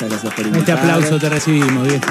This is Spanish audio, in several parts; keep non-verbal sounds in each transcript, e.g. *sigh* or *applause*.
Muchas gracias por Este invitarme. aplauso te recibimos, viejo.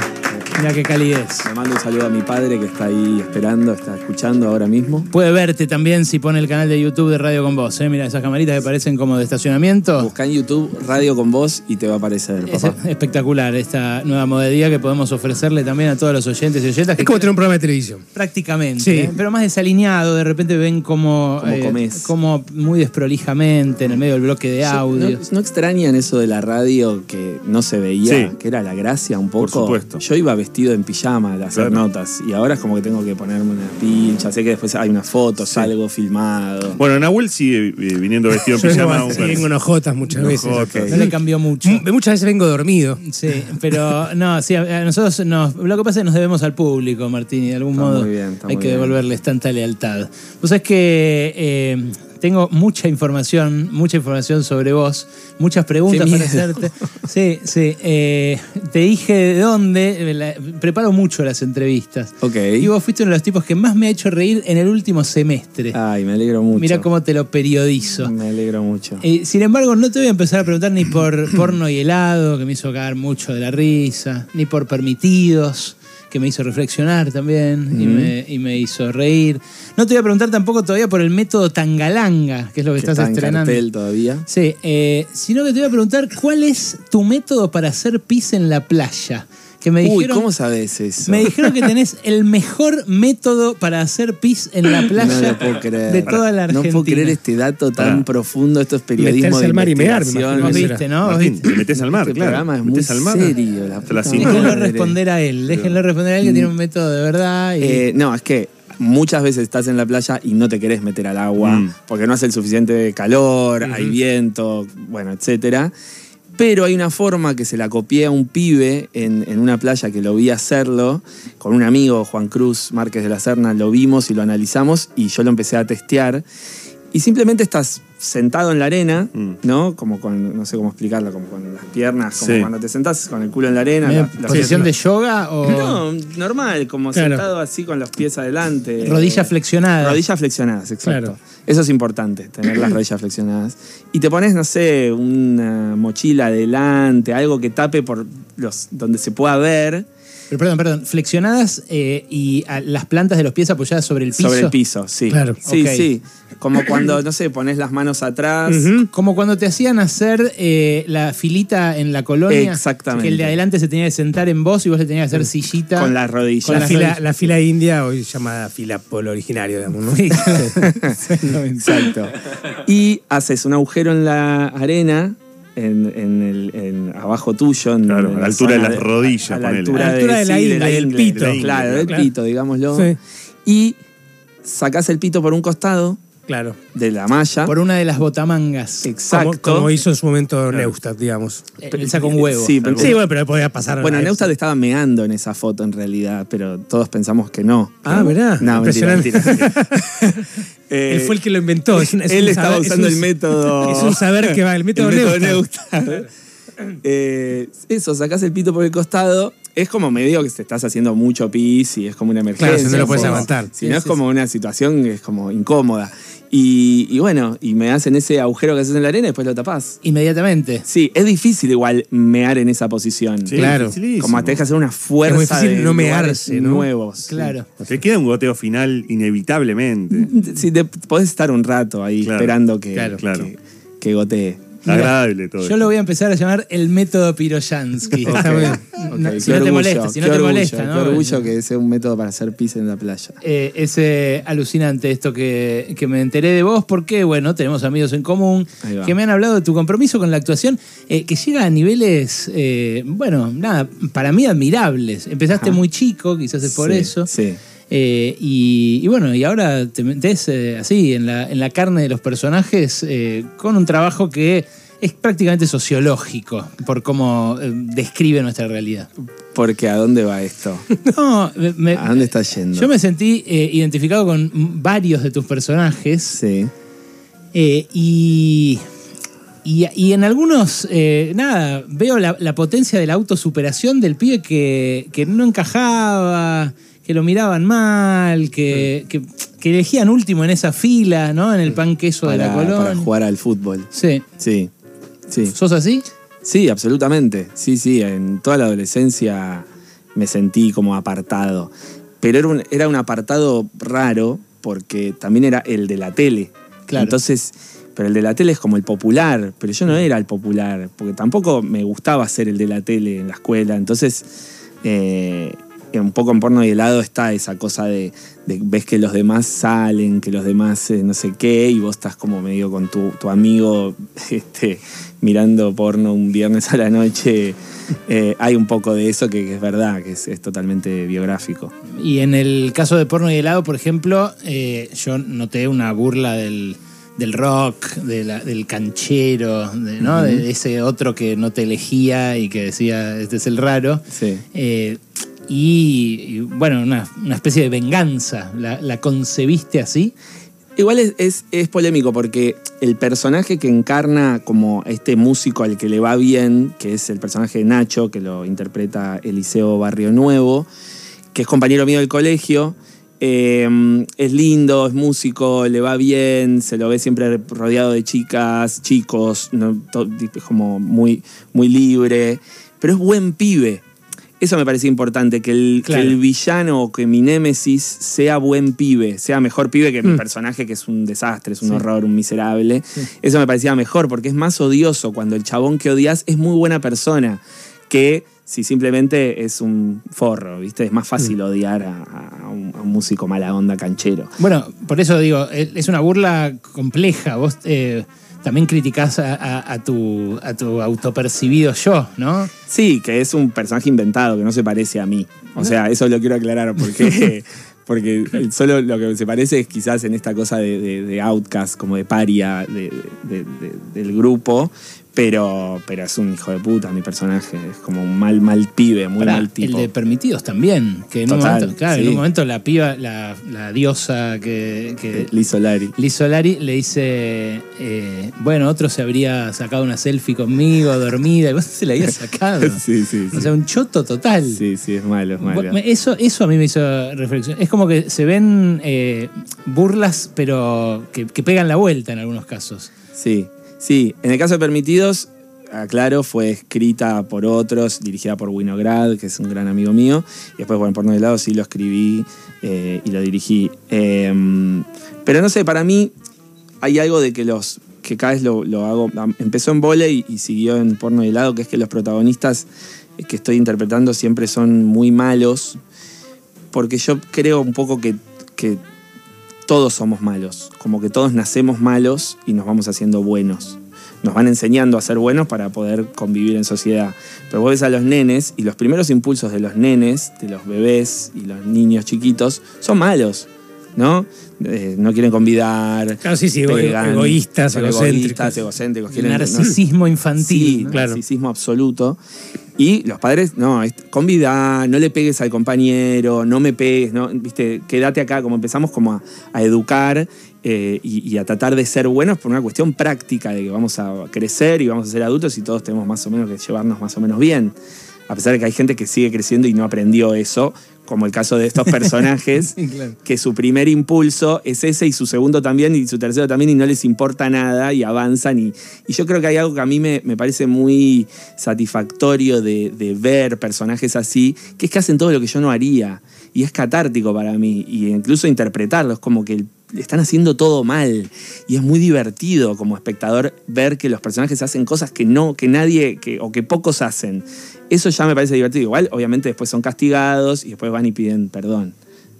Mira qué calidez. Le mando un saludo a mi padre que está ahí esperando, está escuchando ahora mismo. Puede verte también si pone el canal de YouTube de Radio con Vos. ¿eh? Mira esas camaritas que parecen como de estacionamiento. Busca en YouTube Radio con Vos y te va a aparecer, Es papá. espectacular esta nueva modalidad que podemos ofrecerle también a todos los oyentes y oyentas. que Es como tener un programa de televisión. Prácticamente, Sí. ¿eh? pero más desalineado, de repente ven como, Cómo comés. como muy desprolijamente en el medio del bloque de audio. ¿No, no extrañan eso de la radio que no se veía, Sí. que era la gracia un poco? Por supuesto. Yo iba vestido en pijama a hacer Claro. notas y ahora es como que tengo que ponerme una pincha, sé que después hay unas fotos, Sí. algo filmado. Bueno, Nahuel sigue eh, viniendo vestido en *laughs* Yo pijama. vengo, sí, vengo en ojotas muchas veces. No le cambió mucho. Muchas veces vengo dormido. Sí, pero no, sí, a nosotros nos, lo que pasa es que nos debemos al público, Martín, y de algún Está modo muy bien, hay que bien. devolverles tanta lealtad. Vos sabés que eh, tengo mucha información, mucha información sobre vos, muchas preguntas para hacerte. Sí, sí. eh, te dije de dónde, eh, la- preparo mucho las entrevistas. Ok. Y vos fuiste uno de los tipos que más me ha hecho reír en el último semestre. Ay, me alegro mucho. Mira cómo te lo periodizo. Me alegro mucho. Eh, sin embargo, no te voy a empezar a preguntar ni por *clears throat* porno y helado, que me hizo cagar mucho de la risa, ni por permitidos, que me hizo reflexionar también y, me, y me hizo reír. No te voy a preguntar tampoco todavía por el método Tangalanga, que es lo que, que estás está en estrenando. cartel todavía. Sí, eh, sino que te voy a preguntar cuál es tu método para hacer pis en la playa. Que me Uy, ¿cómo sabes eso? me dijeron que tenés el mejor método para hacer pis en la no playa lo puedo creer. de toda la No Argentina. puedo creer este dato tan Pará. profundo. Esto es periodismo Meterse de al mar y mear, me investigación. Vos imagino. viste, ¿no? Vos Martín, viste. te metes al mar, Este claro. programa es muy metes al mar. serio. La Hasta las puta cinco. Déjenlo madre. responder a él, déjenlo responder a él que tiene un método de verdad. Y... Eh, no, es que muchas veces estás en la playa y no te querés meter al agua Mm. porque no hace el suficiente calor, hay viento, bueno, etcétera. Pero hay una forma que se la copié a un pibe en, en una playa que lo vi hacerlo con un amigo, Juan Cruz Márquez de la Serna, lo vimos y lo analizamos y yo lo empecé a testear. Y simplemente estás sentado en la arena, Mm. ¿no? Como con, no sé cómo explicarlo, como con las piernas, como Sí. cuando te sentás con el culo en la arena. La- ¿Posición de yoga o no, normal, como Claro. sentado así con los pies adelante. rodillas flexionadas? Rodillas flexionadas, exacto. Claro. Eso es importante, tener las rodillas flexionadas. Y te pones, no sé, una mochila adelante, algo que tape por los donde se pueda ver Pero perdón, perdón, flexionadas eh, y a- las plantas de los pies apoyadas sobre el piso. sobre el piso, sí. Claro. Sí, Ok. sí. Como cuando, no sé, pones las manos atrás. Como cuando te hacían hacer eh, la filita en la colonia. Exactamente. Que el de adelante se tenía que sentar en vos y vos le tenías que hacer sillita. Con las rodillas. Con La fila, la fila india, hoy llamada fila polo originario, digamos, ¿no? Sí. *laughs* *laughs* *laughs* Exacto. Y haces un agujero en la arena, en, en el, en- abajo tuyo. En, Claro, en a la altura de las rodillas, A la altura, A la altura de la sí, ingle, del pito. de la Claro, del Claro. pito, digámoslo. Sí. Y sacás el pito por un costado Claro. de la malla. Por una de las botamangas. Exacto. Como, como hizo en su momento Neustadt, digamos. Eh, El saco un huevo. Sí, pero- Sí, bueno, pero podía pasar. Bueno, Neustadt estaba meando en esa foto en realidad, pero todos pensamos que no. Ah, mirá. No, mentira, Impresionante. mentira. *laughs* Eh, Él fue el que lo inventó. Es un- es él un estaba saber- es usando un- el método. Es un saber que va, el método, el método Neustadt. Neustadt. *laughs* Eh, eso, sacás el pito por el costado. Es como medio que te estás haciendo mucho pis y es como una emergencia. Claro, si no lo puedes aguantar. Si Sí, no es sí, como una situación que es como incómoda. Y, y bueno, y me hacen ese agujero que haces en la arena y después lo tapás. Inmediatamente. Sí, es difícil igual mear en esa posición. Sí, Claro. Como te deja hacer una fuerza Es muy difícil de no mearse, ¿no? nuevos. Claro. Te queda un goteo final inevitablemente. Sí, te podés estar un rato ahí Claro, esperando que, claro, claro. que, que gotee. Agradable todo. Yo lo voy a empezar a llamar el método Piroyansky. Bien. No, Ok, si no te orgullo, molesta, si no te orgullo, molesta, ¿no? Qué orgullo que sea un método para hacer pis en la playa. Eh, es eh, alucinante esto que, que me enteré de vos porque, bueno, tenemos amigos en común que me han hablado de tu compromiso con la actuación eh, que llega a niveles, eh, bueno, nada, para mí admirables. Empezaste Ajá. muy chico, quizás es por Sí, eso. Sí. Eh, y, y bueno, y ahora te metes eh, así en la, en la carne de los personajes eh, con un trabajo que es prácticamente sociológico por cómo describe nuestra realidad. Porque ¿a dónde va esto? *laughs* No, me- ¿A dónde está yendo? yo me sentí identificado con varios de tus personajes Sí. y, y, y en algunos, eh, nada, veo la, la potencia de la autosuperación del pibe que, que no encajaba, que lo miraban mal, que, que, que elegían último en esa fila, ¿no? En el pan queso de la Para, para colonia. jugar al fútbol. Sí. Sí. Sí. ¿Sos así? Sí, absolutamente. Sí, sí, en toda la adolescencia me sentí como apartado. Pero era un, era un apartado raro porque también era el de la tele. Claro. Entonces, pero el de la tele es como el popular, pero yo no era el popular, porque tampoco me gustaba ser el de la tele en la escuela. Entonces, eh, un poco en porno y helado está esa cosa de, de ves que los demás salen, que los demás eh, no sé qué, y vos estás como medio con tu, tu amigo *laughs* este, mirando porno un viernes a la noche. Eh, hay un poco de eso que, que es verdad, que es, es totalmente biográfico. Y en el caso de porno y helado, por ejemplo, eh, yo noté una burla del, del rock, de la- del canchero, de, ¿no? de ese otro que no te elegía y que decía, este es el raro. Sí. Eh, y, bueno, una, una especie de venganza. ¿La, la concebiste así? Igual es, es- polémico porque el personaje que encarna como este músico al que le va bien, que es el personaje de Nacho, que lo interpreta Eliseo Barrio Nuevo, que es compañero mío del colegio, eh, es lindo, es músico, le va bien, se lo ve siempre rodeado de chicas, chicos, ¿no? To- es como muy, muy libre, pero es buen pibe. Eso me parece importante, que el, Claro. que el villano o que mi némesis sea buen pibe, sea mejor pibe que mi personaje que es un desastre, es un Sí. horror, un miserable. Eso me parecía mejor porque es más odioso cuando el chabón que odias es muy buena persona que si simplemente es un forro, ¿viste? Es más fácil odiar a, a un, a un músico mala onda canchero. Bueno, por eso digo, es es una burla compleja. Vos eh, también criticás a, a- a tu, a tu autopercibido yo, ¿no? Sí, que es un personaje inventado, que no se parece a mí. O sea, eso lo quiero aclarar porque, *laughs* porque solo lo que se parece es quizás en esta cosa de, de- de outcast, como de paria de- del grupo, pero, pero es un hijo de puta mi personaje. Es como un mal, mal pibe, muy Pará, mal el tipo. de permitidos también. Que en un Total, momento, claro, en un momento la piba, la, la diosa que, que Liz Solari. Liz Solari le dice, eh, bueno, otro se habría sacado una selfie conmigo, dormida, y vos se la habías *laughs* sacado. Sí, sí, sí. O sea, un choto total. Sí, sí, es malo, es malo. Eso, eso a mí me hizo reflexión. Es como que se ven eh, burlas, pero que, que pegan la vuelta en algunos casos. Sí, sí. En el caso de Permitidos, aclaro, fue escrita por otros, dirigida por Winograd, que es un gran amigo mío. Y después, bueno, por de lado sí lo escribí eh, y lo dirigí. Eh, pero no sé, para mí hay algo de que los que cada vez lo, hago. Empezó en volei y siguió en porno de helado, que es que los protagonistas que estoy interpretando siempre son muy malos. Porque yo creo un poco que, que todos somos malos. Como que todos nacemos malos y nos vamos haciendo buenos. Nos van enseñando a ser buenos para poder convivir en sociedad. Pero vos ves a los nenes y los primeros impulsos de los nenes, de los bebés y los niños chiquitos, son malos. ¿No? Eh, no quieren convidar. Claro, sí, sí, ego- egoístas, egocéntricos. egoístas, egocéntricos. quieren- no- Narcisismo infantil. Sí, claro. narcisismo absoluto. Y los padres, no, convida, no le pegues al compañero, no me pegues, no, viste, quédate acá, como empezamos como a, educar eh, y a tratar de ser buenos por una cuestión práctica de que vamos a crecer y vamos a ser adultos y todos tenemos más o menos que llevarnos más o menos bien. A pesar de que hay gente que sigue creciendo y no aprendió eso, como el caso de estos *laughs* personajes, claro. que su primer impulso es ese y su segundo también y su tercero también y no les importa nada y avanzan. Y, y yo creo que hay algo que a mí me, me parece muy satisfactorio de, de ver personajes así, que es que hacen todo lo que yo no haría. Y es catártico para mí. Y incluso interpretarlos como que están haciendo todo mal. Y es muy divertido como espectador ver que los personajes hacen cosas que no, que nadie, que, o que pocos hacen. Eso ya me parece divertido. Igual, obviamente, después son castigados y después van y piden perdón.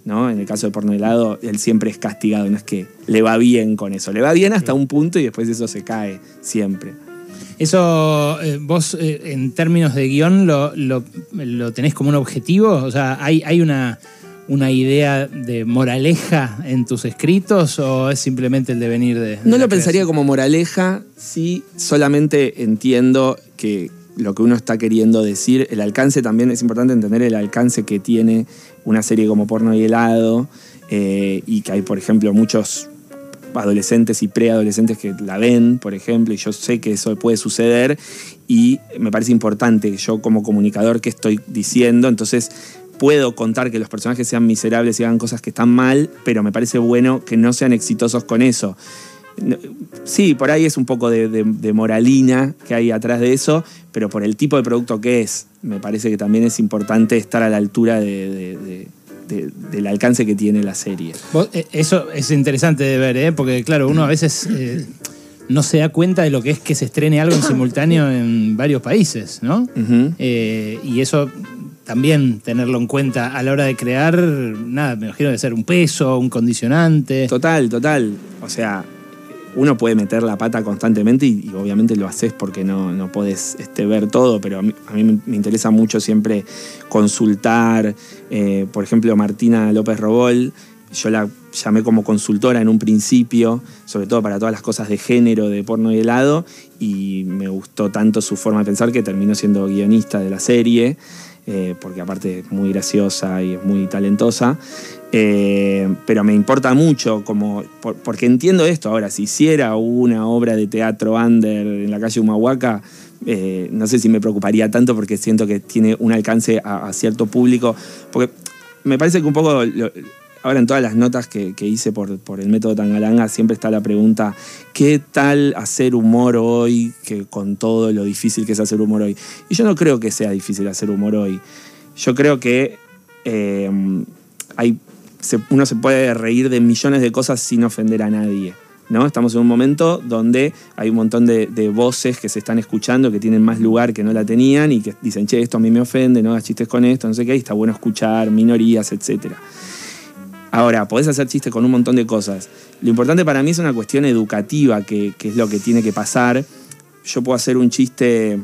¿no? En el caso de porno helado, él siempre es castigado, no es que le va bien con eso. Le va bien hasta un punto y después eso se cae siempre. Eso, eh, vos eh, en términos de guion, lo, lo- lo tenés como un objetivo? O sea, ¿hay, hay una, una idea de moraleja en tus escritos o es simplemente el devenir de... de No lo pensaría como moraleja si solamente entiendo que lo que uno está queriendo decir, el alcance también es importante entender el alcance que tiene una serie como Porno y Helado eh, y que hay, por ejemplo, muchos adolescentes y preadolescentes que la ven, por ejemplo, y yo sé que eso puede suceder y me parece importante que yo como comunicador que estoy diciendo, entonces puedo contar que los personajes sean miserables y hagan cosas que están mal, pero me parece bueno que no sean exitosos con eso. sí, por ahí es un poco de, de- de moralina que hay atrás de eso, pero por el tipo de producto que es, me parece que también es importante estar a la altura de- de- de- de- del alcance que tiene la serie. Eh, Eso es interesante de ver, ¿eh? porque claro, uno a veces eh, no se da cuenta de lo que es que se estrene algo en simultáneo en varios países, ¿no? Eh, y eso también tenerlo en cuenta a la hora de crear, nada, me imagino de ser un peso, un condicionante. Total, total. O sea, uno puede meter la pata constantemente y, obviamente lo haces porque no, no podés este, ver todo, pero a mí, a mí me- me interesa mucho siempre consultar. Eh, por ejemplo, Martina López Robol, yo la llamé como consultora en un principio, sobre todo para todas las cosas de género, de porno y helado, y me gustó tanto su forma de pensar que terminó siendo guionista de la serie, eh, porque aparte es muy graciosa y es muy talentosa. Eh, pero me importa mucho, como, por- porque entiendo esto. Ahora, si hiciera una obra de teatro under en la calle Humahuaca, eh, no sé si me preocuparía tanto porque siento que tiene un alcance a, cierto público. Porque me parece que un poco, ahora en todas las notas que, que hice por, por el método Tangalanga, siempre está la pregunta, ¿qué tal hacer humor hoy que con todo lo difícil que es hacer humor hoy? Y yo no creo que sea difícil hacer humor hoy. Yo creo que eh, hay, uno se puede reír de millones de cosas sin ofender a nadie. ¿no? Estamos en un momento donde hay un montón de, voces que se están escuchando, que tienen más lugar que no la tenían y que dicen, che, esto a mí me ofende, no hagas chistes con esto, no sé qué, y está bueno escuchar, minorías, etc. Ahora, podés hacer chistes con un montón de cosas. Lo importante para mí es una cuestión educativa, que, que es lo que tiene que pasar. Yo puedo hacer un chiste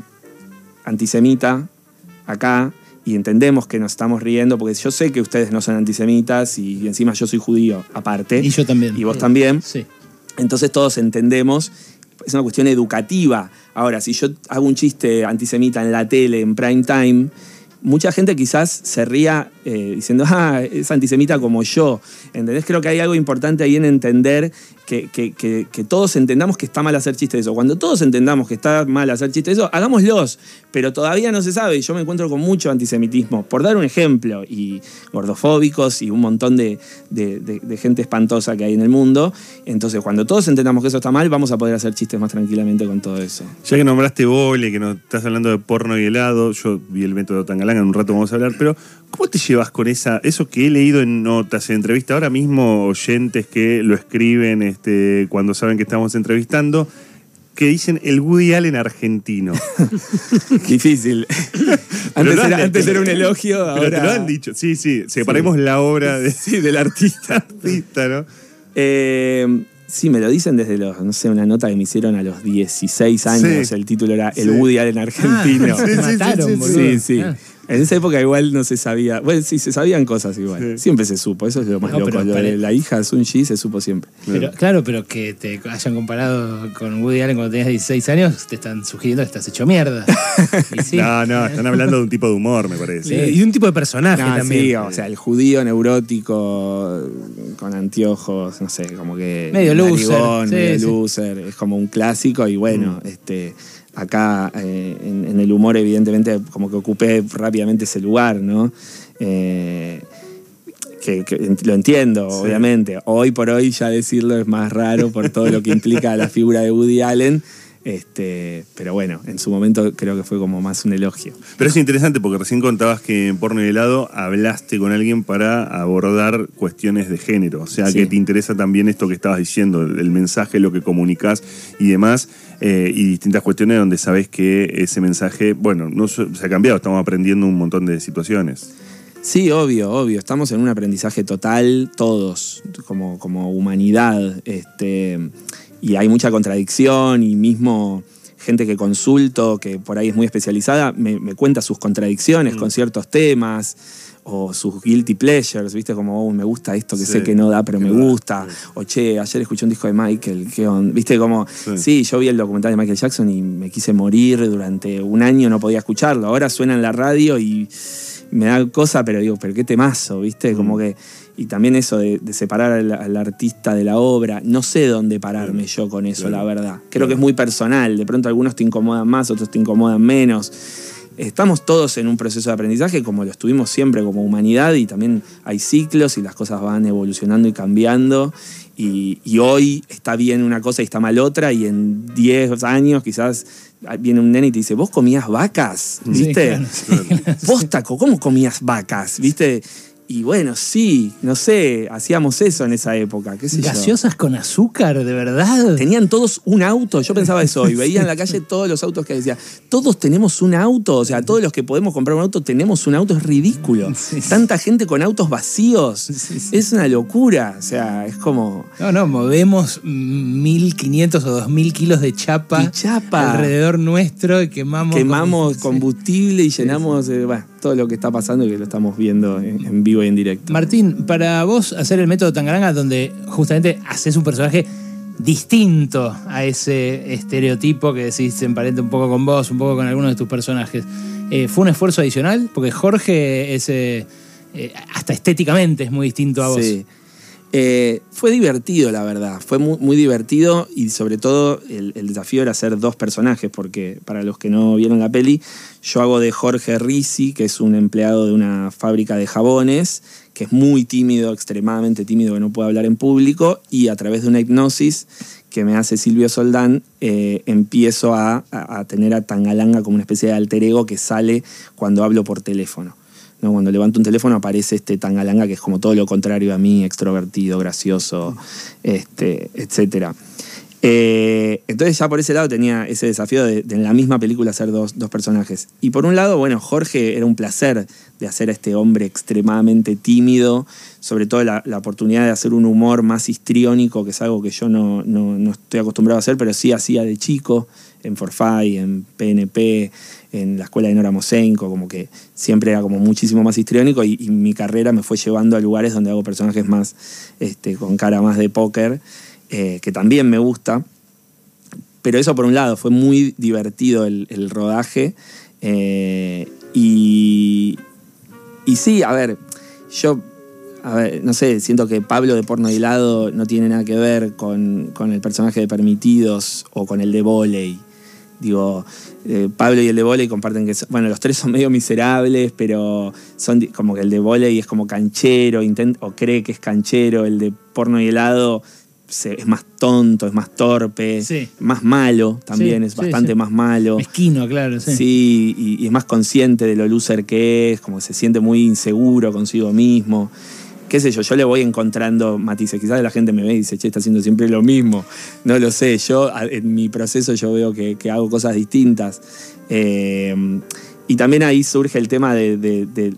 antisemita acá y entendemos que nos estamos riendo porque yo sé que ustedes no son antisemitas y encima yo soy judío aparte. Y yo también. Y vos también. Sí. Entonces todos entendemos, es una cuestión educativa. Ahora, si yo hago un chiste antisemita en la tele, en prime time, mucha gente quizás se ría eh, diciendo, ah, es antisemita como yo. ¿Entendés? Creo que hay algo importante ahí en entender que, que- todos entendamos que está mal hacer chistes de eso. Cuando todos entendamos que está mal hacer chistes de eso, hagámoslos. Pero todavía no se sabe. Yo me encuentro con mucho antisemitismo. Por dar un ejemplo, y gordofóbicos y un montón de, de- gente espantosa que hay en el mundo. Entonces, cuando todos entendamos que eso está mal, vamos a poder hacer chistes más tranquilamente con todo eso. Ya que nombraste Vole, que nos estás hablando de porno y helado, yo vi el método Tangalanga, en un rato vamos a hablar, pero ¿cómo te llevas con esa, eso que he leído en notas, en entrevistas, ahora mismo oyentes que lo escriben este, cuando saben que estamos entrevistando, que dicen el Woody Allen argentino? *laughs* Difícil. *laughs* Antes, era, de- antes era un elogio, Pero ahora... te lo han dicho, sí, sí, separemos la obra de, *laughs* Sí, del artista. artista, ¿no? Eh, sí, me lo dicen desde los, no sé, una nota que me hicieron a los 16 años. Sí. El título era El Sí. Woody Allen argentino. Ah, mataron, boludo. Sí, sí. Ah. En esa época igual no se sabía. Bueno, sí, se sabían cosas igual. Sí. Siempre se supo, eso es lo más No, loco. pero lo de pare- la hija de Sun Ji se supo siempre. Pero, claro, pero que te hayan comparado con Woody Allen cuando tenías 16 años, te están sugiriendo que estás hecho mierda. *laughs* Sí. No, no, están hablando de un tipo de humor, me parece. Sí, Y de un tipo de personaje Ah, también. sí, o sea, el judío neurótico con anteojos, no sé, como que. Medio loser, medio loser. Es como un clásico y bueno, este. Acá eh, en, en el humor, evidentemente, como que ocupé rápidamente ese lugar, ¿no? Eh, que, lo entiendo, obviamente. Hoy por hoy ya decirlo es más raro por todo lo que implica la figura de Woody Allen. Este, pero bueno, en su momento creo que fue como más un elogio. Pero es interesante porque recién contabas que en Porno y Helado hablaste con alguien para abordar cuestiones de género. O sea, Sí. que te interesa también esto que estabas diciendo, el mensaje, lo que comunicas y demás, eh, y distintas cuestiones donde sabes que ese mensaje, bueno, no se se ha cambiado, estamos aprendiendo un montón de situaciones. Sí, obvio, obvio. Estamos en un aprendizaje total, todos, como, como humanidad. Este, y hay mucha contradicción y mismo gente que consulto, que por ahí es muy especializada, me, me cuenta sus contradicciones con ciertos temas o sus guilty pleasures, ¿viste? Como, oh, me gusta esto que Sí, sé que no da, pero me gusta. sí. O, che, ayer escuché un disco de Michael, ¿qué onda? ¿Viste? Como, Sí. sí, yo vi el documental de Michael Jackson y me quise morir durante un año, no podía escucharlo. Ahora suena en la radio y me da cosa, pero digo, pero qué temazo, ¿viste? Como que. Y también eso de, de separar al, al artista de la obra. No sé dónde pararme yo con eso, Claro. la verdad. Creo que es muy personal. De pronto algunos te incomodan más, otros te incomodan menos. estamos todos en un proceso de aprendizaje como lo estuvimos siempre como humanidad y también hay ciclos y las cosas van evolucionando y cambiando. Y, y hoy está bien una cosa y está mal otra y en 10 años quizás viene un nene y te dice, vos comías vacas, Sí, ¿viste? claro, *laughs* sí, claro. Vos, Taco, ¿cómo comías vacas? ¿Viste? Y bueno, sí, no sé, hacíamos eso en esa época, qué sé yo. ¿Gaseosas con azúcar, de verdad? Tenían todos un auto, yo pensaba eso, y *laughs* veía en la calle todos los autos que decía, todos tenemos un auto, o sea, todos los que podemos comprar un auto tenemos un auto, es ridículo. Sí, sí. Tanta gente con autos vacíos, sí. es una locura, o sea, es como... No, no, movemos 1500 o 2000 kilos de chapa, chapa. alrededor nuestro y quemamos. Quemamos combustible y llenamos eh, bueno, todo lo que está pasando y que lo estamos viendo en, en vivo y en directo. Martín, para vos hacer el método Tangaranga, donde justamente haces un personaje distinto a ese estereotipo que decís se emparenta un poco con vos, un poco con algunos de tus personajes, eh, ¿fue un esfuerzo adicional? Porque Jorge es. eh, eh, hasta estéticamente es muy distinto a vos. Sí. Eh, fue divertido, la verdad. Fue muy, divertido y sobre todo el, desafío era hacer dos personajes, porque para los que no vieron la peli, yo hago de Jorge Risi, que es un empleado de una fábrica de jabones, que es muy tímido, extremadamente tímido, que no puede hablar en público, y a través de una hipnosis que me hace Silvio Soldán, eh, empiezo a, a- a tener a Tangalanga como una especie de alter ego que sale cuando hablo por teléfono. Cuando levanto un teléfono aparece este tangalanga que es como todo lo contrario a mí, extrovertido, gracioso, este, etc. entonces ya por ese lado tenía ese desafío de, de en la misma película hacer dos, dos personajes. Y por un lado, bueno, Jorge era un placer de hacer a este hombre extremadamente tímido, sobre todo la, la oportunidad de hacer un humor más histriónico, que es algo que yo no, no- no estoy acostumbrado a hacer, pero sí hacía de chico, en Forfait, en PNP, en la escuela de Nora Mosenko, como que siempre era como muchísimo más histriónico y, mi carrera me fue llevando a lugares donde hago personajes más este, con cara más de póker, eh, que también me gusta. Pero eso por un lado, fue muy divertido el, rodaje. eh, y, y sí, a ver, yo, no sé, siento que Pablo de Porno y Helado no tiene nada que ver con, con el personaje de Permitidos o con el de Voley. Digo, eh, Pablo y el de volei comparten que, son- bueno, los tres son medio miserables, pero son como que el de volei es como canchero, intent- o cree que es canchero, el de porno y helado se- es más tonto, es más torpe, Sí. más malo también, Sí, es bastante sí. más malo. Mezquino, claro, sí. Sí, y, y es más consciente de lo loser que es, como que se siente muy inseguro consigo mismo. Qué sé yo, yo le voy encontrando matices. Quizás la gente me ve y dice, che, está haciendo siempre lo mismo. No lo sé, yo en mi proceso yo veo que, que hago cosas distintas. Eh, y también ahí surge el tema de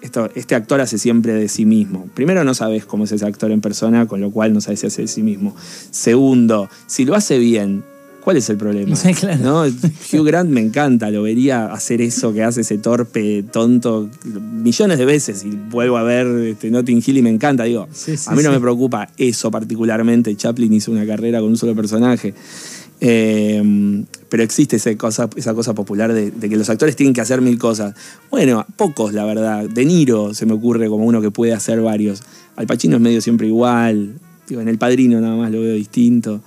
esto, este actor hace siempre de sí mismo. Primero, no sabes cómo es ese actor en persona, con lo cual no sabes si hace de sí mismo. Segundo, si lo hace bien, ¿cuál es el problema? Sí, *laughs* claro. ¿No? Hugh Grant me encanta, lo vería hacer eso que hace ese torpe, tonto, millones de veces. Y vuelvo a ver este, Notting Hill y me encanta. Digo, Sí, sí, a mí no me preocupa eso particularmente. Chaplin hizo una carrera con un solo personaje. Eh, pero existe esa cosa, esa cosa popular de, de que los actores tienen que hacer mil cosas. Bueno, pocos, la verdad. De Niro se me ocurre como uno que puede hacer varios. Al Pacino es medio siempre igual. Digo, en El Padrino nada más lo veo distinto.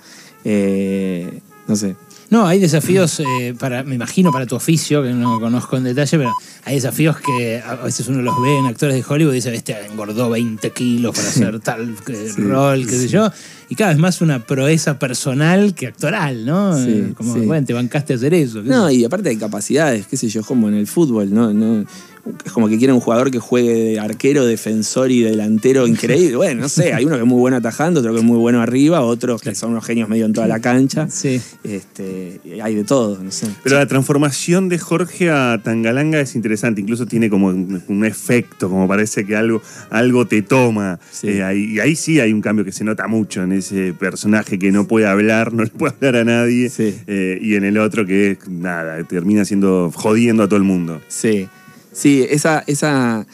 Eh, no sé. No, hay desafíos eh, para, me imagino, para tu oficio, que no conozco en detalle, pero hay desafíos que a veces uno los ve en actores de Hollywood y dice, este engordó 20 kilos para hacer tal eh, Sí, rol, qué sé yo. Y cada vez más una proeza personal que actoral, ¿no? Sí, como, bueno, te bancaste a hacer eso. No, sé y aparte hay capacidades, qué sé yo, como en el fútbol, ¿no? no es como que quieren un jugador que juegue de arquero, defensor y delantero increíble. Bueno, no sé, hay uno que es muy bueno atajando, otro que es muy bueno arriba, otros que son unos genios medio en toda la cancha. Sí. Este, hay de todo, no sé. Pero la transformación de Jorge a Tangalanga es interesante, incluso tiene como un, un efecto, como parece que algo, algo te toma. Sí. Eh, ahí- y ahí sí hay un cambio que se nota mucho en ese personaje que no puede hablar, no le puede hablar a nadie, Sí. eh, y en el otro que nada, termina siendo jodiendo a todo el mundo. Sí, sí, esa, esa,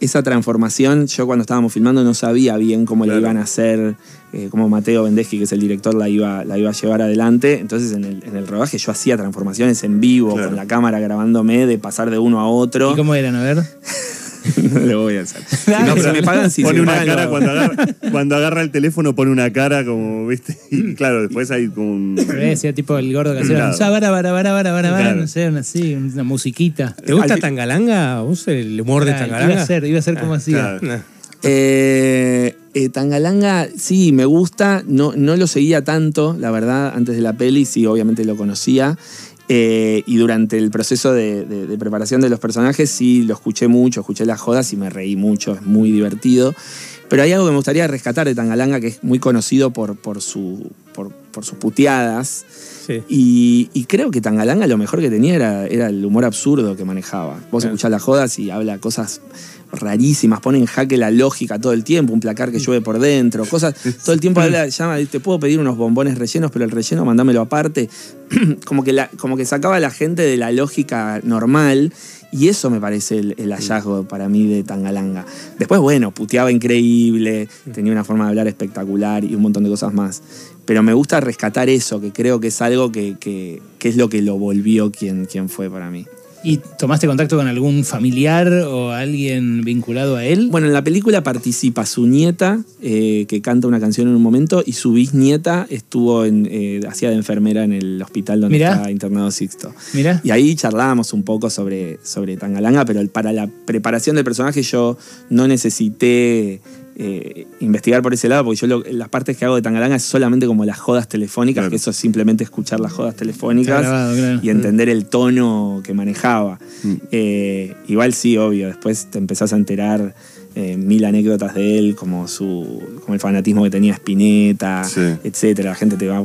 esa transformación, yo cuando estábamos filmando no sabía bien cómo Claro. la iban a hacer, eh, cómo Mateo Vendeschi, que es el director, la iba, la iba a llevar adelante. Entonces en el, en el rodaje yo hacía transformaciones en vivo, Claro. con la cámara grabándome, de pasar de uno a otro. ¿Y cómo eran? A ver. *laughs* *laughs* no lo voy a hacer. No, pero me pagan, sí. si pone una cara cuando agarra, cuando agarra el teléfono, pone una cara como, ¿viste? Y claro, después hay como un. Decía tipo el gordo que hacía Claro. bara, bara, bara, bara, bara, bara, Claro. no sé, una, así, una musiquita. ¿Te gusta Al- Tangalanga? ¿A ¿Vos el humor de Ah, Tangalanga? iba a ser, iba a ser como hacía. claro. Nah. Eh, eh, Tangalanga, sí, me gusta. No, no lo seguía tanto, la verdad, antes de la peli, sí, obviamente lo conocía. Eh, y durante el proceso de, de- de preparación de los personajes, sí, lo escuché mucho, escuché las jodas y me reí mucho, es muy divertido. Pero hay algo que me gustaría rescatar de Tangalanga, que es muy conocido por, por, su, por, por sus puteadas. Sí. Y, y creo que Tangalanga lo mejor que tenía era, era el humor absurdo que manejaba. Vos Claro. escuchás las jodas y habla cosas rarísimas, pone en jaque la lógica todo el tiempo, un placar que llueve por dentro, cosas. Todo el tiempo *clears throat* habla, llama, te puedo pedir unos bombones rellenos, pero el relleno mandámelo aparte. *clears throat* como, que la- como que sacaba a la gente de la lógica normal. Y eso me parece el, el hallazgo para mí de Tangalanga. Después, bueno, puteaba increíble, tenía una forma de hablar espectacular y un montón de cosas más. Pero me gusta rescatar eso, que creo que es algo que, que- que es lo que lo volvió quien, quien fue para mí. ¿Y tomaste contacto con algún familiar o alguien vinculado a él? Bueno, en la película participa su nieta, eh, que canta una canción en un momento, y su bisnieta estuvo en, eh, hacía de enfermera en el hospital donde Mirá. está internado Sixto. Mirá. Y ahí charlábamos un poco sobre, sobre Tangalanga, pero para la preparación del personaje yo no necesité eh, investigar por ese lado, porque yo lo- las partes que hago de Tangalanga es solamente como las jodas telefónicas, Claro. que eso es simplemente escuchar las jodas telefónicas Está grabado, claro. y entender el tono que manejaba. Mm. Eh, igual sí, obvio, después te empezás a enterar eh, mil anécdotas de él, como su como el fanatismo que tenía Spinetta, Sí. etcétera. La gente te va.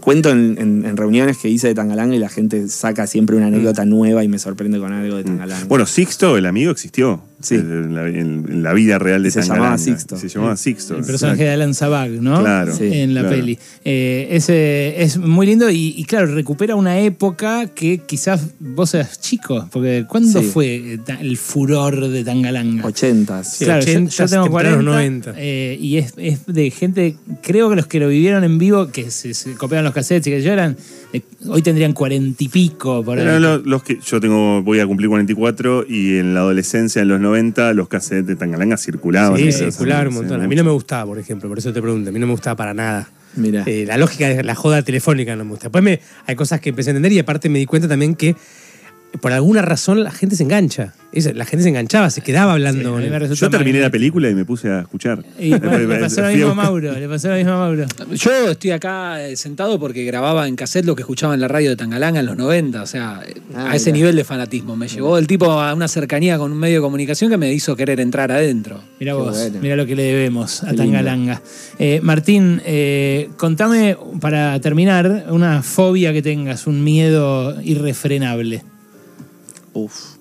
Cuento en, en- en reuniones que hice de Tangalanga y la gente saca siempre una anécdota nueva y me sorprende con algo de Tangalanga. Mm. Bueno, Sixto, el amigo, existió. Sí. En la, en- en la vida real de Se Tangalanga. llamaba Sixto. Se llamaba Sixto. El personaje de Alan Zabag, ¿no? Claro, Sí, en la claro. peli. Eh, ese es muy lindo y, y, claro, recupera una época que quizás vos eras chico, porque ¿cuándo Sí. fue eh, el furor de Tangalanga? Ochentas. Sí. Claro, yo- yo, 80s, tengo tempranos 40 90. eh, y es, es de gente, creo que los que lo vivieron en vivo, que se, se copiaban los cassettes y que yo eran, hoy tendrían cuarenta y pico por ahí. Los, los que yo tengo, voy a cumplir 44 y en la adolescencia, en los 90, los cassettes de Tangalanga circulaban. Sí, circular un sí, montón. A mí no me gustaba, por ejemplo, por eso te pregunto. A mí no me gustaba para nada. Mira. Eh, la lógica de la joda telefónica no me gusta. Después me, hay cosas que empecé a entender y aparte me di cuenta también que por alguna razón la gente se engancha. Es- la gente se enganchaba, se quedaba hablando. Sí, me Yo terminé la película y me puse a escuchar. Y bueno, le *laughs* pasó lo mismo a Mauro, le pasó lo mismo a Mauro. Yo estoy acá eh, sentado porque grababa en cassette lo que escuchaba en la radio de Tangalanga en los 90, o sea, eh, Ah, a ese nivel de fanatismo. Me llevó el tipo a una cercanía con un medio de comunicación que me hizo querer entrar adentro. Mira vos, bueno. mira lo que le debemos a. Tangalanga. Eh, Martín, eh, contame para terminar una fobia que tengas, un miedo irrefrenable. Uf.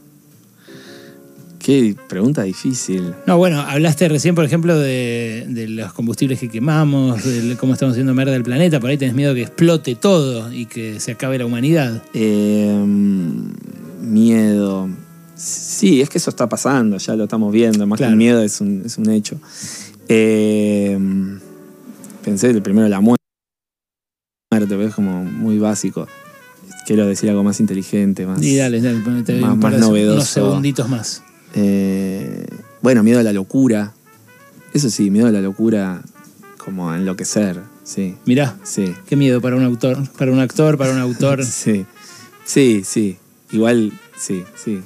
Qué pregunta difícil. No, bueno, hablaste recién, por ejemplo, de, de los combustibles que quemamos, de cómo estamos haciendo merda del planeta. Por ahí tenés miedo que explote todo y que se acabe la humanidad. Eh, miedo. Sí, es que eso está pasando, ya lo estamos viendo. Más Claro. que el miedo es un, es un hecho. Eh, pensé primero la muerte, pero es como muy básico. Quiero decir algo más inteligente, más. Y dale, dale, ponete más- un par más de- novedoso. unos segunditos más. Eh, bueno, miedo a la locura. Eso sí, miedo a la locura, como a enloquecer. Sí, Mirá, sí. qué miedo para un autor, para un actor, para un autor. *laughs* Sí, sí, sí. Igual, sí, sí.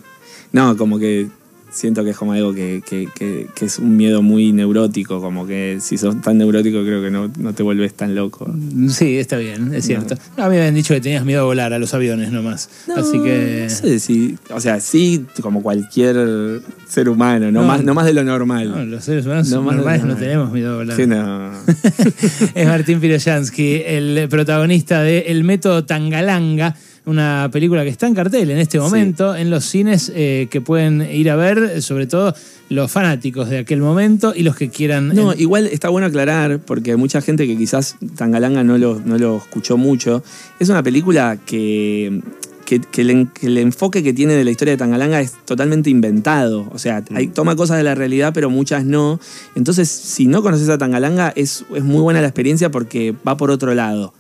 No, como que siento que es como algo que, que- que- que es un miedo muy neurótico, como que si sos tan neurótico creo que no, no te vuelves tan loco. Sí, está bien, es cierto. No, a mí me habían dicho que tenías miedo a volar a los aviones nomás. Así que. No sé si, o sea, sí, como cualquier ser humano, no, No. más, no más de lo normal. No, los seres humanos No, normales no tenemos miedo a volar. Sí, no. *laughs* es Martín Piroyansky, el protagonista de El Método Tangalanga, una película que está en cartel en este momento en los cines eh, que pueden ir a ver, sobre todo los fanáticos de aquel momento y los que quieran. No, en- igual está bueno aclarar, porque hay mucha gente que quizás Tangalanga no lo, no lo escuchó mucho. Es una película que, que, que el, en- que el enfoque que tiene de la historia de Tangalanga es totalmente inventado. O sea, hay- toma cosas de la realidad, pero muchas no. Entonces, si no conoces a Tangalanga, es, es muy buena la experiencia porque va por otro lado.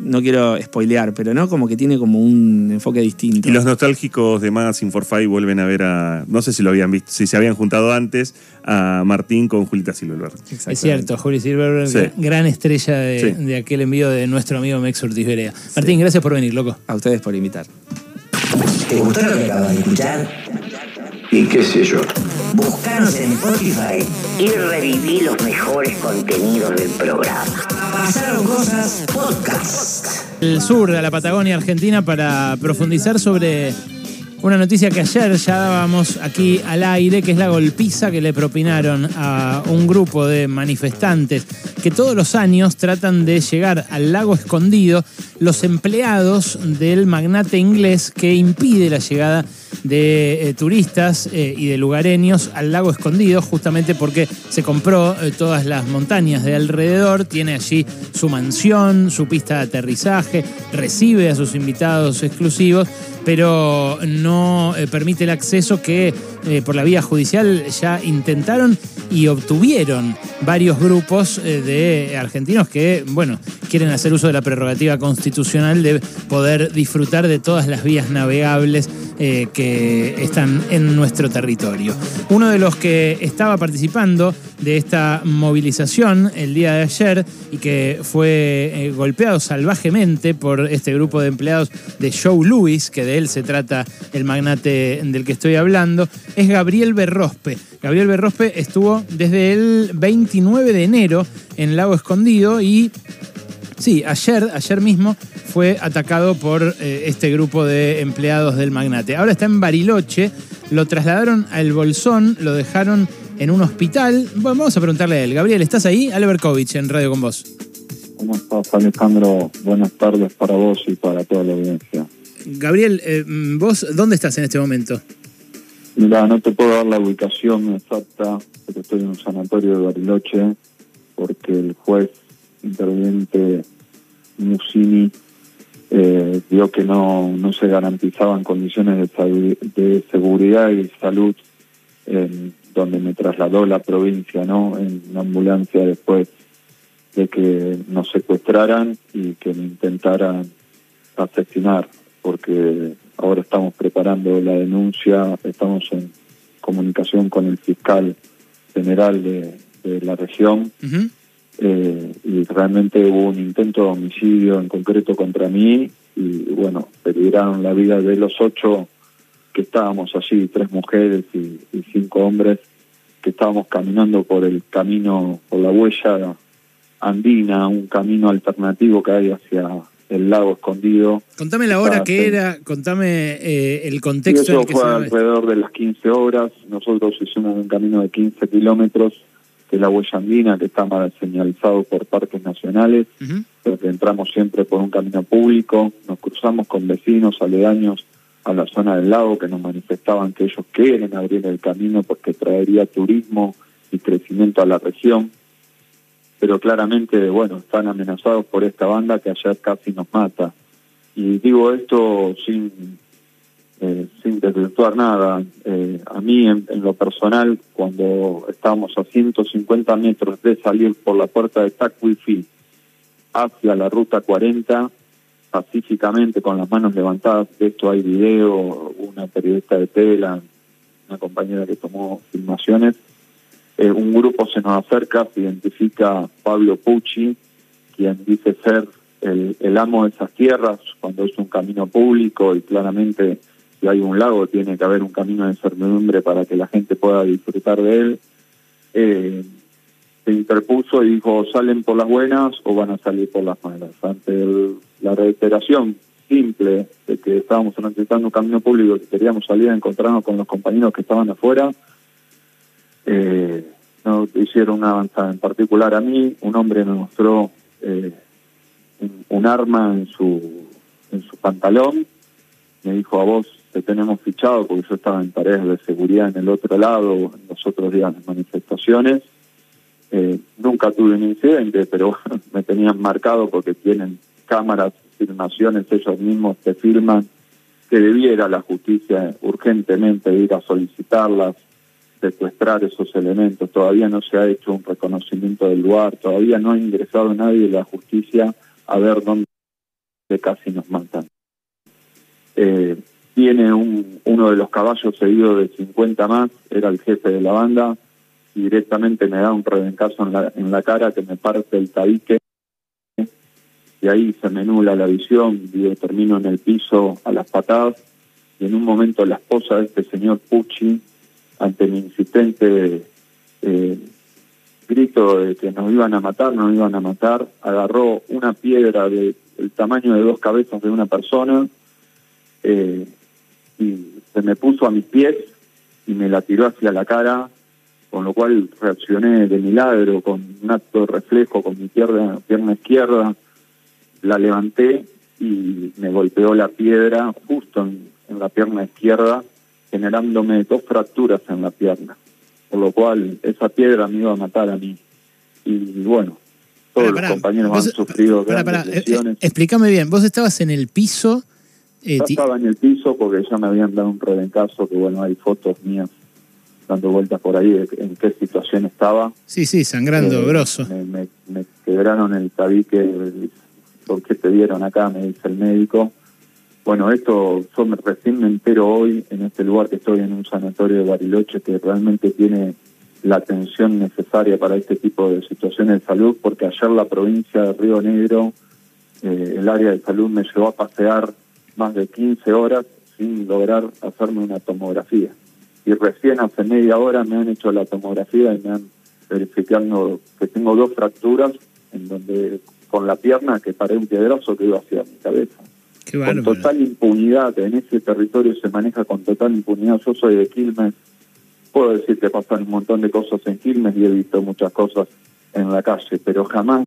No quiero spoilear, pero no, como que tiene como un enfoque distinto. Y los nostálgicos de Magazine for Five vuelven a ver a. No sé si lo habían visto, si se habían juntado antes, a Martín con Julita Silverberg. Es cierto, Juli Silverberg, Sí. gran estrella de, Sí. de aquel envío de nuestro amigo Mex Ortiz Berea. Martín, gracias por venir, loco. A ustedes por invitar. ¿Te gustó lo que acabas de escuchar? Y qué sé yo. Búscanos en Spotify y reviví los mejores contenidos del programa. Pasaron cosas podcast. El sur de la Patagonia Argentina para profundizar sobre una noticia que ayer ya dábamos aquí al aire, que es la golpiza que le propinaron a un grupo de manifestantes que todos los años tratan de llegar al lago escondido los empleados del magnate inglés que impide la llegada de eh, turistas eh, y de lugareños al lago escondido, justamente porque se compró eh, todas las montañas de alrededor, tiene allí su mansión, su pista de aterrizaje, recibe a sus invitados exclusivos, pero no eh, permite el acceso que eh, por la vía judicial ya intentaron y obtuvieron varios grupos eh, de argentinos que, bueno, quieren hacer uso de la prerrogativa constitucional de poder disfrutar de todas las vías navegables que están en nuestro territorio. Uno de los que estaba participando de esta movilización el día de ayer y que fue golpeado salvajemente por este grupo de empleados de Joe Louis, que de él se trata el magnate del que estoy hablando, es Gabriel Berrospe. Gabriel Berrospe estuvo desde el 29 de enero en Lago Escondido y Sí, ayer, ayer mismo fue atacado por eh, este grupo de empleados del magnate. Ahora está en Bariloche, lo trasladaron al Bolsón, lo dejaron en un hospital. Bueno, vamos a preguntarle a él. Gabriel, ¿estás ahí? Ale Berkovich en Radio con vos. ¿Cómo estás, Alejandro? Buenas tardes para vos y para toda la audiencia. Gabriel, eh, ¿vos dónde estás en este momento? Mira, no te puedo dar la ubicación exacta, pero estoy en un sanatorio de Bariloche, porque el juez interviniente Musini eh, vio que no, no se garantizaban condiciones de seguridad y salud en donde me trasladó la provincia, ¿no? En una ambulancia después de que nos secuestraran y que me intentaran asesinar, porque ahora estamos preparando la denuncia, estamos en comunicación con el fiscal general de, de la región eh, y realmente hubo un intento de homicidio en concreto contra mí y bueno, peligraron la vida de los ocho que estábamos allí, tres mujeres y, y cinco hombres, que estábamos caminando por el camino, por la huella andina, un camino alternativo que hay hacia el lago escondido. Contame la hora que era, contame eh, el Y contexto en eso el que fue se alrededor de las 15 horas. Nosotros hicimos un camino de 15 kilómetros, que es la huella andina, que está mal señalizado por parques nacionales, Ujú. pero que entramos siempre por un camino público. Nos cruzamos con vecinos aledaños a la zona del lago que nos manifestaban que ellos quieren abrir el camino porque traería turismo y crecimiento a la región. Pero claramente, bueno, están amenazados por esta banda que ayer casi nos mata. Y digo esto sin eh, sin desvirtuar nada. Eh, a mí, en, en lo personal, cuando estábamos a 150 metros de salir por la puerta de Tacuifi hacia la ruta 40, pacíficamente, con las manos levantadas, de esto hay video, una periodista de tela, una compañera que tomó filmaciones, eh, un grupo se nos acerca, se identifica Pablo Pucci, quien dice ser el, el amo de esas tierras, cuando es un camino público y claramente si hay un lago tiene que haber un camino de servidumbre para que la gente pueda disfrutar de él. Eh, se interpuso y dijo, ¿salen por las buenas o van a salir por las malas? Ante el- la reiteración simple de que estábamos transitando un camino público, que queríamos salir a encontrarnos con los compañeros que estaban afuera, eh, no hicieron una avanzada. En particular a mí, un hombre me mostró eh, un, arma en su, en su pantalón, me dijo a vos te tenemos fichado porque yo estaba en tareas de seguridad en el otro lado, en los otros días de manifestaciones. Eh, nunca tuve un incidente, pero *laughs* me tenían marcado porque tienen cámaras, filmaciones, ellos mismos te filman, que debiera la justicia urgentemente ir a solicitarlas, secuestrar esos elementos. Todavía no se ha hecho un reconocimiento del lugar, todavía no ha ingresado nadie de la justicia a ver dónde casi nos matan. Eh, tiene un, uno de los caballos seguido de 50 más, era el jefe de la banda, y directamente me da un rebencazo en la, en la cara que me parte el tabique, y ahí se me nula la visión, y termino en el piso a las patadas, y en un momento la esposa de este señor Pucci, ante mi insistente eh, grito de que nos iban a matar, nos iban a matar, agarró una piedra del tamaño de dos cabezas de una persona eh, y se me puso a mis pies y me la tiró hacia la cara, con lo cual reaccioné de milagro, con un acto de reflejo con mi pierna, pierna izquierda, la levanté y me golpeó la piedra justo en, en la pierna izquierda, generándome dos fracturas en la pierna por lo cual esa piedra me iba a matar a mí. Y bueno, todos Pará, pará. los compañeros Vos- han sufrido pará, grandes. Eh, eh, lesiones. explícame bien, vos estabas en el piso. eh, Yo estaba en el piso porque ya me habían dado un rebencazo, que bueno, hay fotos mías dando vueltas por ahí de en qué situación estaba. sí, sí, sangrando, Eh, grosso. Me, me- me quebraron el tabique, ¿por qué te dieron acá? Me dice el médico. Bueno, esto yo me- recién me entero hoy en este lugar que estoy en un sanatorio de Bariloche que realmente tiene la atención necesaria para este tipo de situaciones de salud, porque ayer la provincia de Río Negro, eh, el área de salud me llevó a pasear más de 15 horas sin lograr hacerme una tomografía. Y recién hace media hora me han hecho la tomografía y me han verificado que tengo dos fracturas en donde con la pierna que paré un piedrazo que iba hacia mi cabeza Qué con total impunidad, en ese territorio se maneja con total impunidad. Yo soy de Quilmes, puedo decir que pasan un montón de cosas en Quilmes y he visto muchas cosas en la calle, pero jamás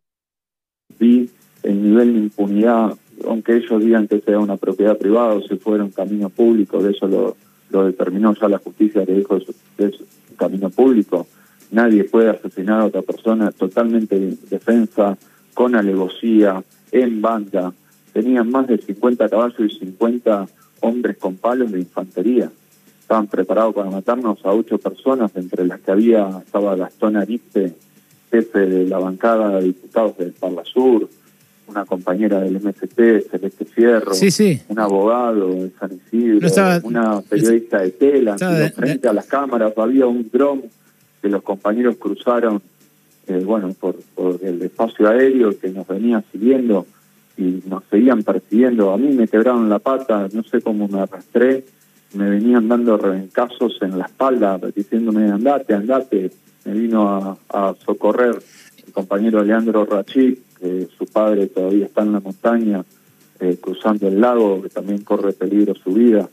vi el nivel de impunidad, aunque ellos digan que sea una propiedad privada o si fuera un camino público, de eso lo, lo determinó ya la justicia que dijo que es un camino público. Nadie puede asesinar a otra persona totalmente en defensa, con alevosía, en banda. Tenían más de 50 caballos y 50 hombres con palos de infantería. Estaban preparados para matarnos a ocho personas, entre las que había estaba Gastón Ariste, jefe de la bancada de diputados del Parla Sur, una compañera del MST, Celeste Fierro, Sí, sí. un abogado de San Isidro, No estaba- una periodista de tela, de- frente a las cámaras había un dron que los compañeros cruzaron eh, bueno por, por el espacio aéreo que nos venía siguiendo y nos seguían persiguiendo. A mí me quebraron la pata, no sé cómo me arrastré, me venían dando rebencazos en la espalda, diciéndome andate, andate. Me vino a, a socorrer el compañero Leandro Rachí, que su padre todavía está en la montaña, eh, cruzando el lago, que también corre peligro su vida.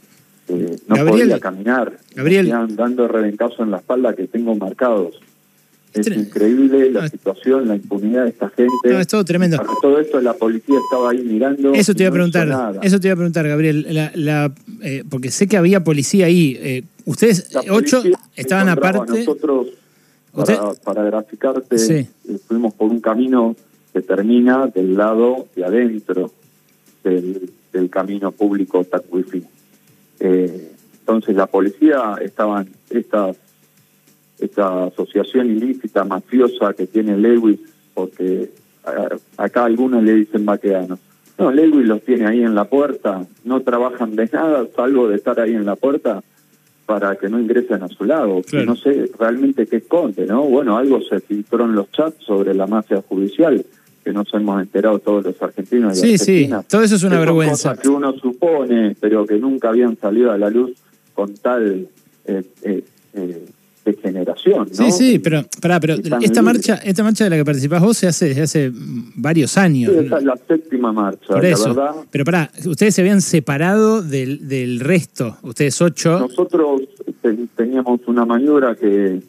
Eh, no Gabriel, podía caminar, Gabriel. me venían dando rebencazos en la espalda que tengo marcados. Es Tre- increíble la No, situación, la impunidad de esta gente. No, es todo tremendo. Para todo esto la policía estaba ahí mirando. Eso te iba a preguntar, eso te iba a preguntar, Gabriel. La, la, eh, porque sé que había policía ahí. eh, ustedes, ocho, estaban aparte. Nosotros, para, para graficarte, Sí. eh, fuimos por un camino que termina del lado de adentro del, del camino público Tacuifi. Eh, entonces la policía estaban estas esta asociación ilícita mafiosa que tiene Lewis, porque a- acá algunos le dicen vaqueanos. No, Lewis los tiene ahí en la puerta, no trabajan de nada, salvo de estar ahí en la puerta para que no ingresen a su lado. Claro. No sé realmente qué esconde, ¿no? Bueno, algo se filtró en los chats sobre la mafia judicial, que nos hemos enterado todos los argentinos y Sí, sí, argentinas. todo eso es una vergüenza. cosas que uno supone, pero que nunca habían salido a la luz con tal eh, eh, eh, degeneración, ¿no? Sí, sí, pero, pará, pero esta marcha, esta marcha de la que participás vos se hace desde hace varios años. Sí, esa es la séptima marcha, Por la eso. verdad. Pero pará, ustedes se habían separado del, del resto. Ustedes ocho. Nosotros te- teníamos una maniobra que,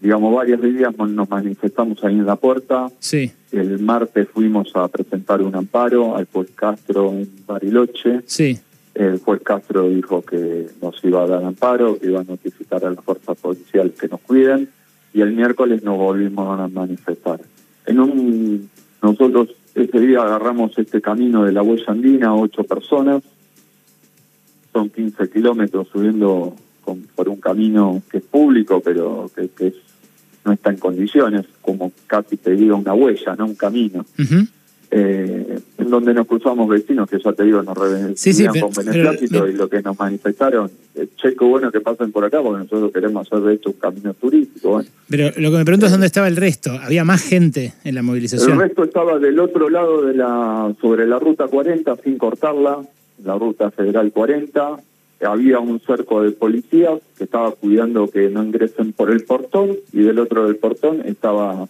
digamos, varios días nos manifestamos ahí en la puerta. Sí, El martes fuimos a presentar un amparo al juez Castro en Bariloche. sí. El juez Castro dijo que nos iba a dar amparo, que iba a notificar a la fuerza policial que nos cuiden. Y el miércoles nos volvimos a manifestar. En un nosotros ese día agarramos este camino de la huella andina, ocho personas, son 15 kilómetros subiendo con- por un camino que es público, pero que, es- no está en condiciones, como casi te diga una huella, no un camino. Ujú. Eh, en donde nos cruzamos vecinos, que ya te digo, nos revenían Sí, sí, con beneplácito y lo que nos manifestaron, eh, che, qué bueno que pasen por acá, porque nosotros queremos hacer de esto un camino turístico. Bueno. Pero lo que me pregunto es dónde estaba el resto. ¿Había más gente en la El movilización? resto estaba del otro lado de la, sobre la ruta 40, sin cortarla, la ruta federal 40. Había un cerco de policías que estaba cuidando que no ingresen por el portón y del otro del portón estaba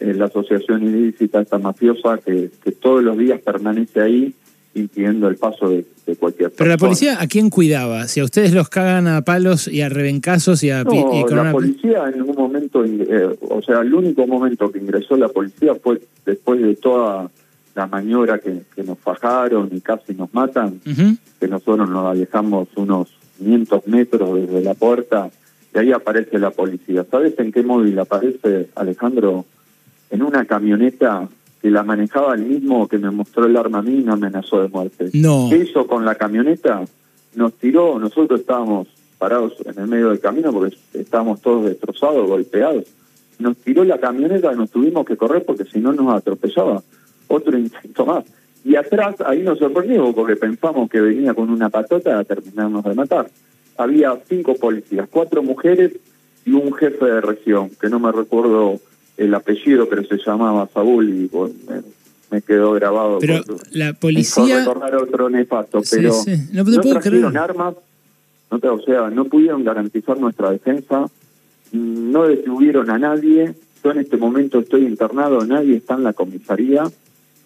eh, la asociación ilícita, esta mafiosa, que, que todos los días permanece ahí impidiendo el paso de, de cualquier persona. Pero la policía, ¿a quién cuidaba? Si a ustedes los cagan a palos y a rebencazos y a... No, y con la una- policía en ningún momento, eh, o sea, el único momento que ingresó la policía fue después de toda la maniobra que, que nos fajaron y casi nos matan, que nosotros nos alejamos unos 500 metros desde la puerta y ahí aparece la policía. ¿Sabes en qué móvil aparece, Alejandro? En una camioneta que la manejaba el mismo que me mostró el arma a mí y me amenazó de muerte. No. ¿Qué hizo con la camioneta? Nos tiró, nosotros estábamos parados en el medio del camino porque estábamos todos destrozados, golpeados. Nos tiró la camioneta y nos tuvimos que correr porque si no nos atropellaba. Otro intento más. Y atrás, ahí nos sorprendimos porque pensamos que venía con una patota a terminarnos de matar. Había cinco policías, cuatro mujeres y un jefe de región, que no me recuerdo el apellido, pero se llamaba Saúl y bueno, me, quedó grabado. Pero por- la policía... recordar otro nefasto, Sí, pero sí. No te puedo trajeron creer. armas, no o sea, no pudieron garantizar nuestra defensa, no detuvieron a nadie. Yo en este momento estoy internado, nadie está en la comisaría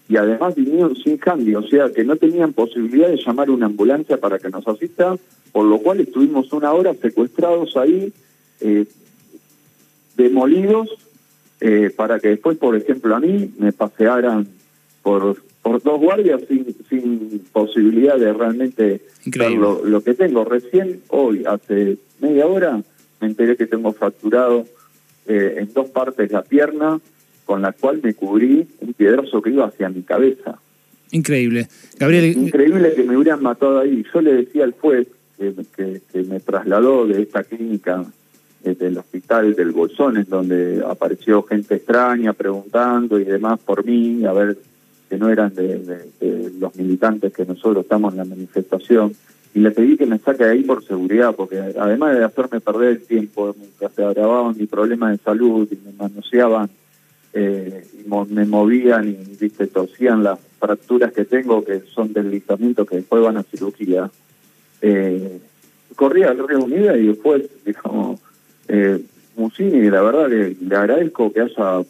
y además vinieron sin cambio, o sea que no tenían posibilidad de llamar una ambulancia para que nos asista, por lo cual estuvimos una hora secuestrados ahí, eh, demolidos, eh, para que después, por ejemplo, a mí me pasearan por, por dos guardias sin, sin posibilidad de realmente Increíble. lo, lo que tengo. Recién hoy, hace media hora, me enteré que tengo fracturado eh, en dos partes la pierna, con la cual me cubrí un piedrazo que iba hacia mi cabeza. Increíble. Gabriel, Increíble que me hubieran matado ahí. Yo le decía al juez que, que- que me trasladó de esta clínica eh, del hospital del Bolsón, en donde apareció gente extraña preguntando y demás por mí, a ver que no eran de, los militantes que nosotros estamos en la manifestación. Y le pedí que me saque de ahí por seguridad, porque además de hacerme perder el tiempo, mientras se agravaban mi problema de salud y me manoseaban eh, y me movían y viste torcían las fracturas que tengo que son deslizamientos que después van a cirugía eh, corría el río Unida y después *laughs* digamos eh, Musini la verdad le, le agradezco que haya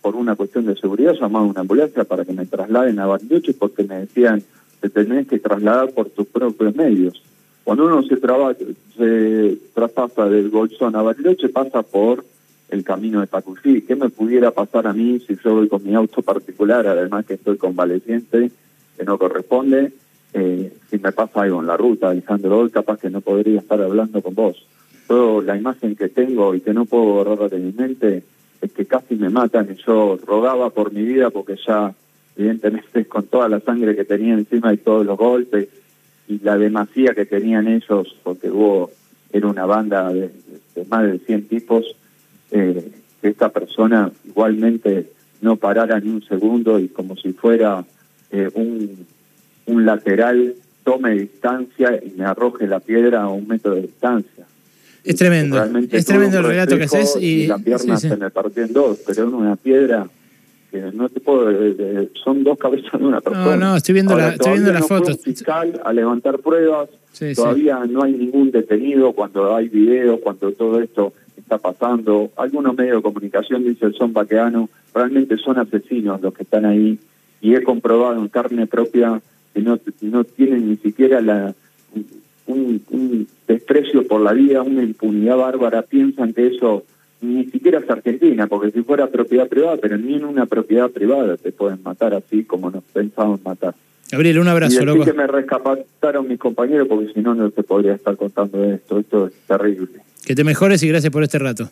por una cuestión de seguridad llamado a una ambulancia para que me trasladen a Bariloche porque me decían te tenés que trasladar por tus propios medios cuando uno se, traba, se traspasa del Bolsón a Bariloche pasa por el camino de Tacuyí. ¿Qué me pudiera pasar a mí si yo voy con mi auto particular, además que estoy convaleciente, que no corresponde? Eh, si me pasa algo en la ruta, Alejandro, hoy capaz que no podría estar hablando con vos. Yo la imagen que tengo y que no puedo borrar de mi mente es que casi me matan y yo rogaba por mi vida porque ya, evidentemente, *laughs* con toda la sangre que tenía encima y todos los golpes y la demasía que tenían ellos, porque hubo, era una banda de, más de 100 tipos, eh, que esta persona igualmente no parara ni un segundo y como si fuera eh, un, un lateral tome distancia y me arroje la piedra a un metro de distancia. Es tremendo. Realmente Es tremendo el relato que haces y... la pierna sí, sí. se me partió en dos, pero era una piedra que no te puedo... eh, eh, son dos cabezas de una persona. no, estoy viendo Ahora, la- estoy viendo las no fotos. fiscal a levantar pruebas, sí. todavía no hay ningún detenido cuando hay videos, cuando todo esto está pasando. Algunos medios de comunicación dicen son vaqueanos, realmente son asesinos los que están ahí y he comprobado en carne propia que no, no tienen ni siquiera la un, un desprecio por la vida, una impunidad bárbara, piensan que eso ni siquiera es Argentina, porque si fuera propiedad privada, pero ni en una propiedad privada te pueden matar así como nos pensaban matar. Gabriel, un Y abrazo, decir loco. que me rescataron mis compañeros, porque si no, no te podría estar contando esto. Esto es terrible. Que te mejores y gracias por este rato.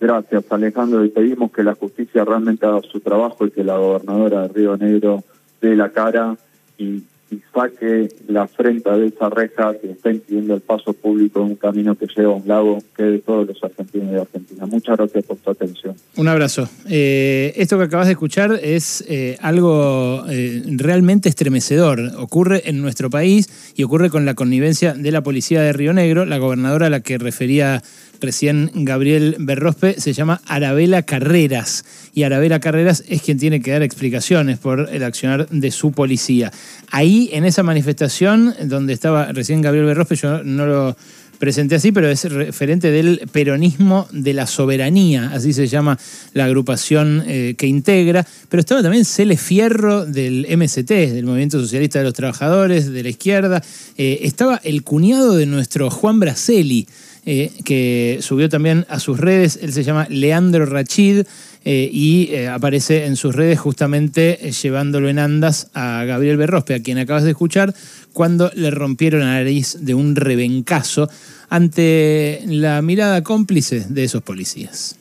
Gracias, Alejandro, y pedimos que la justicia realmente haga su trabajo y que la gobernadora de Río Negro dé la cara y y saque la afrenta de esa reja que está impidiendo el paso público en un camino que lleva a un lago que de todos los argentinos y de Argentina. Muchas gracias por tu atención. Un abrazo. Eh, esto que acabas de escuchar es eh, algo eh, realmente estremecedor. Ocurre en nuestro país y ocurre con la connivencia de la policía de Río Negro. La gobernadora a la que refería recién Gabriel Berrospe se llama Arabela Carreras. Y Arabela Carreras es quien tiene que dar explicaciones por el accionar de su policía. Ahí, en esa manifestación donde estaba recién Gabriel Berrospe, yo no lo presenté así, pero es referente del peronismo de la soberanía, así se llama la agrupación eh, que integra, pero estaba también Cele Fierro del MST, del Movimiento Socialista de los Trabajadores, de la izquierda, Eh, estaba el cuñado de nuestro Juan Braceli, eh, que subió también a sus redes, él se llama Leandro Rachid, eh, y eh, aparece en sus redes justamente llevándolo en andas a Gabriel Berrospe, a quien acabas de escuchar, cuando le rompieron la nariz de un rebencazo ante la mirada cómplice de esos policías.